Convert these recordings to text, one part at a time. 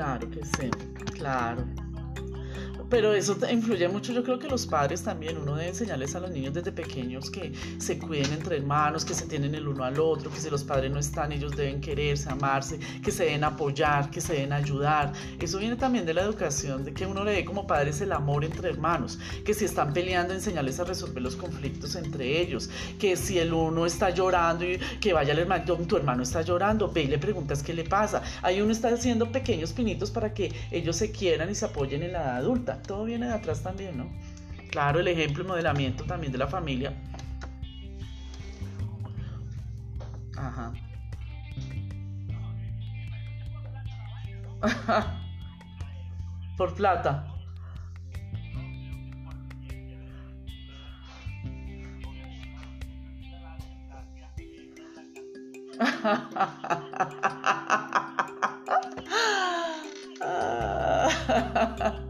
Claro que sí, claro. Pero eso influye mucho, yo creo que los padres también, uno debe enseñarles a los niños desde pequeños que se cuiden entre hermanos, que se tienen el uno al otro, que si los padres no están, ellos deben quererse, amarse, que se deben apoyar, que se deben ayudar. Eso viene también de la educación, de que uno le dé como padres el amor entre hermanos, que si están peleando, enseñarles a resolver los conflictos entre ellos, que si el uno está llorando y que vaya al hermano, tu hermano está llorando, ve y le preguntas qué le pasa. Ahí uno está haciendo pequeños pinitos para que ellos se quieran y se apoyen en la edad adulta todo viene de atrás también, ¿no? Claro, el ejemplo, el modelamiento también de la familia. Ajá. Por plata.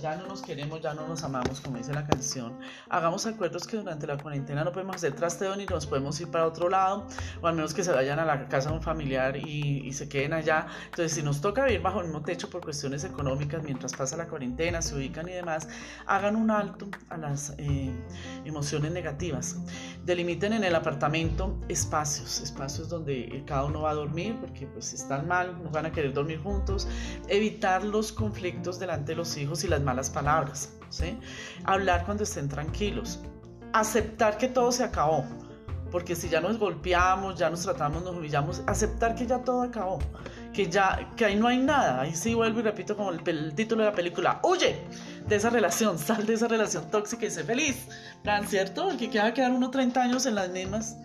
ya no nos queremos, ya no nos amamos, como dice la canción, hagamos acuerdos que durante la cuarentena no podemos hacer trasteo ni nos podemos ir para otro lado, o al menos que se vayan a la casa de un familiar y, se queden allá. Entonces, si nos toca vivir bajo el mismo techo por cuestiones económicas mientras pasa la cuarentena, se ubican y demás, hagan un alto a las eh, emociones negativas. Delimiten en el apartamento espacios, espacios donde cada uno va a dormir, porque pues están mal, no van a querer dormir juntos. Evitar los conflictos delante de los hijos y las malas palabras, ¿sí? Hablar cuando estén tranquilos. Aceptar que todo se acabó. Porque si ya nos golpeamos, ya nos tratamos, nos humillamos, aceptar que ya todo acabó, que ya, que ahí no hay nada. Ahí sí vuelvo y repito como el, título de la película, huye de esa relación, sal de esa relación tóxica y sé feliz. ¿Tan cierto? El que quiera quedar uno 30 años en las mismas,